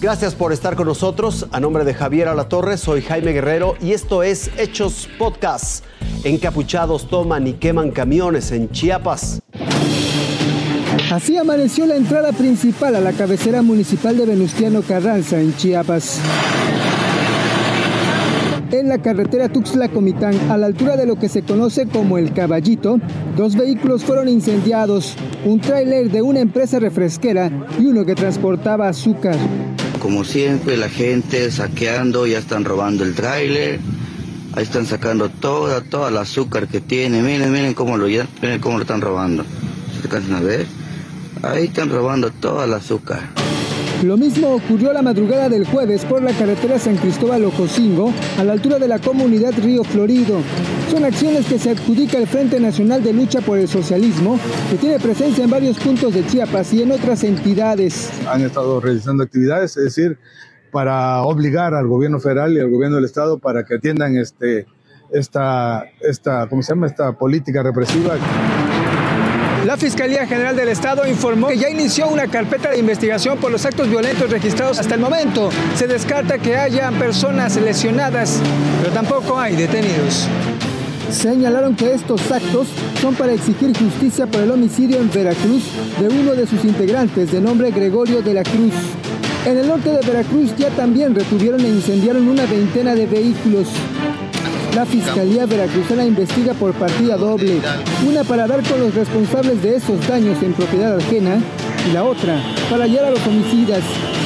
Gracias por estar con nosotros. A nombre de Javier Alatorre, soy Jaime Guerrero y esto es Hechos Podcast. Encapuchados toman y queman camiones en Chiapas. Así amaneció la entrada principal a la cabecera municipal de Venustiano Carranza en Chiapas. En la carretera Tuxtla-Comitán, a la altura de lo que se conoce como el Caballito, dos vehículos fueron incendiados, un tráiler de una empresa refresquera y uno que transportaba azúcar. Como siempre, la gente saqueando, ya están robando el tráiler, ahí están sacando toda, toda el azúcar que tiene. Miren, miren cómo lo, miren cómo lo están robando. ¿Se alcanzan a ver? Ahí están robando toda el azúcar. Lo mismo ocurrió la madrugada del jueves por la carretera San Cristóbal Ocosingo, a la altura de la comunidad Río Florido. Son acciones que se adjudica el Frente Nacional de Lucha por el Socialismo, que tiene presencia en varios puntos de Chiapas y en otras entidades. Han estado realizando actividades, es decir, para obligar al gobierno federal y al gobierno del estado para que atiendan este, esta, esta, ¿cómo se llama? esta política represiva. Fiscalía General del Estado informó que ya inició una carpeta de investigación por los actos violentos registrados hasta el momento. Se descarta que haya personas lesionadas, pero tampoco hay detenidos. Señalaron que estos actos son para exigir justicia por el homicidio en Veracruz de uno de sus integrantes de nombre Gregorio de la Cruz. En el norte de Veracruz ya también retuvieron e incendiaron una veintena de vehículos. La Fiscalía Veracruzana investiga por partida doble, una para dar con los responsables de esos daños en propiedad ajena y la otra para hallar a los homicidas,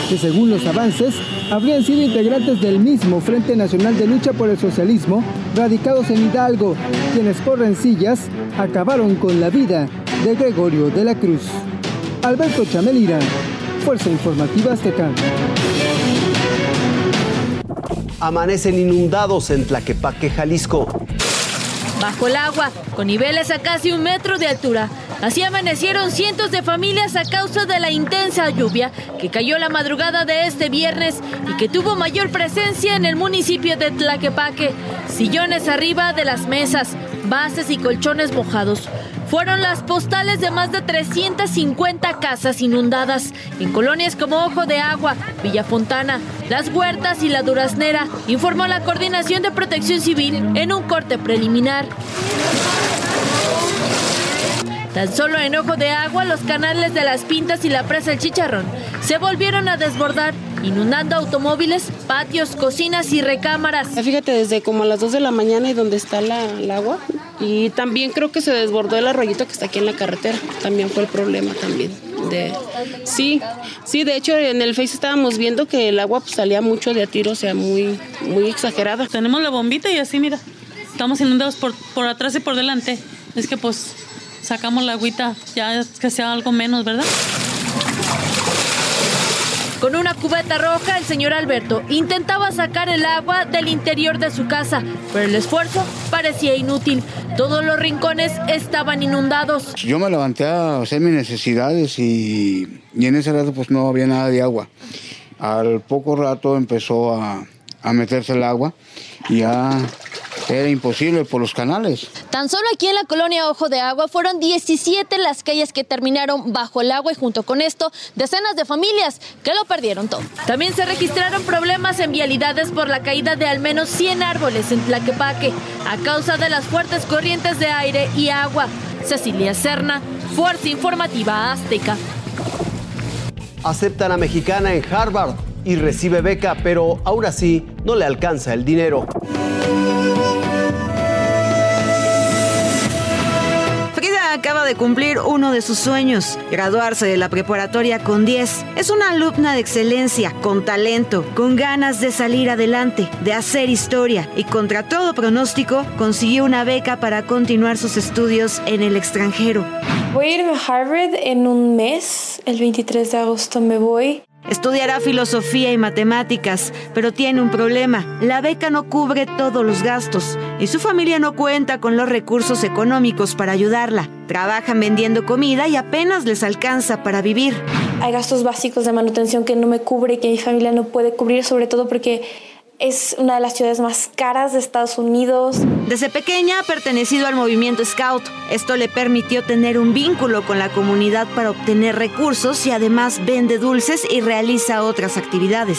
que según los avances habrían sido integrantes del mismo Frente Nacional de Lucha por el Socialismo, radicados en Hidalgo, quienes por rencillas acabaron con la vida de Gregorio de la Cruz. Alberto Chamelira, Fuerza Informativa Azteca amanecen inundados en Tlaquepaque, Jalisco. Bajo el agua, con niveles a casi un metro de altura. Así amanecieron cientos de familias a causa de la intensa lluvia que cayó la madrugada de este viernes y que tuvo mayor presencia en el municipio de Tlaquepaque. Sillones arriba de las mesas, bases y colchones mojados fueron las postales de más de 350 casas inundadas en colonias como Ojo de Agua, Villa Fontana, Las Huertas y La Duraznera, informó la Coordinación de Protección Civil en un corte preliminar. Tan solo en Ojo de Agua, los canales de las Pintas y la presa El Chicharrón se volvieron a desbordar, inundando automóviles, patios, cocinas y recámaras. Fíjate, desde como a las 2 de la mañana y donde está la, el agua. Y también creo que se desbordó el arroyito que está aquí en la carretera. También fue el problema también. De, sí, sí, de hecho en el Face estábamos viendo que el agua pues, salía mucho de a tiro, o sea, muy, muy exagerada. Tenemos la bombita y así, mira, estamos inundados por, por atrás y por delante. Es que pues sacamos la agüita, ya que sea algo menos, ¿verdad? Con una cubeta roja, el señor Alberto intentaba sacar el agua del interior de su casa, pero el esfuerzo parecía inútil. Todos los rincones estaban inundados. Yo me levanté a hacer mis necesidades y, y en ese rato pues no había nada de agua. Al poco rato empezó a, a meterse el agua y ya era imposible por los canales. Tan solo aquí en la colonia Ojo de Agua fueron 17 las calles que terminaron bajo el agua y junto con esto decenas de familias que lo perdieron todo. También se registraron problemas en vialidades por la caída de al menos 100 árboles en Tlaquepaque a causa de las fuertes corrientes de aire y agua. Cecilia Serna, Fuerza Informativa Azteca. Aceptan a mexicana en Harvard y recibe beca, pero aún así no le alcanza el dinero. De cumplir uno de sus sueños, graduarse de la preparatoria con 10. Es una alumna de excelencia, con talento, con ganas de salir adelante, de hacer historia y contra todo pronóstico consiguió una beca para continuar sus estudios en el extranjero. Voy a irme a Harvard en un mes, el 23 de agosto me voy. Estudiará filosofía y matemáticas, pero tiene un problema. La beca no cubre todos los gastos y su familia no cuenta con los recursos económicos para ayudarla. Trabajan vendiendo comida y apenas les alcanza para vivir. Hay gastos básicos de manutención que no me cubre y que mi familia no puede cubrir, sobre todo porque es una de las ciudades más caras de Estados Unidos. Desde pequeña ha pertenecido al movimiento Scout. Esto le permitió tener un vínculo con la comunidad para obtener recursos y además vende dulces y realiza otras actividades.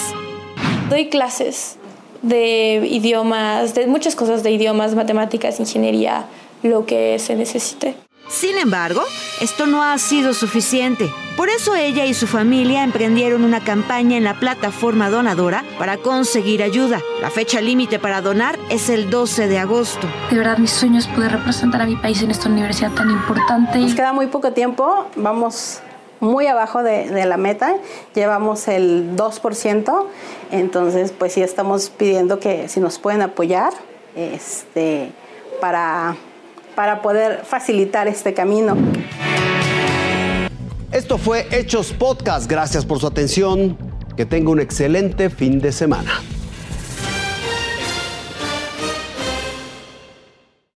Doy clases de idiomas, de muchas cosas de idiomas, matemáticas, ingeniería, lo que se necesite. Sin embargo, esto no ha sido suficiente. Por eso ella y su familia emprendieron una campaña en la plataforma donadora para conseguir ayuda. La fecha límite para donar es el 12 de agosto. De verdad, mi sueño es poder representar a mi país en esta universidad tan importante. Nos queda muy poco tiempo, vamos muy abajo de, la meta, llevamos el 2%, entonces pues sí estamos pidiendo que si nos pueden apoyar este, para para poder facilitar este camino. Esto fue Hechos Podcast. Gracias por su atención. Que tenga un excelente fin de semana.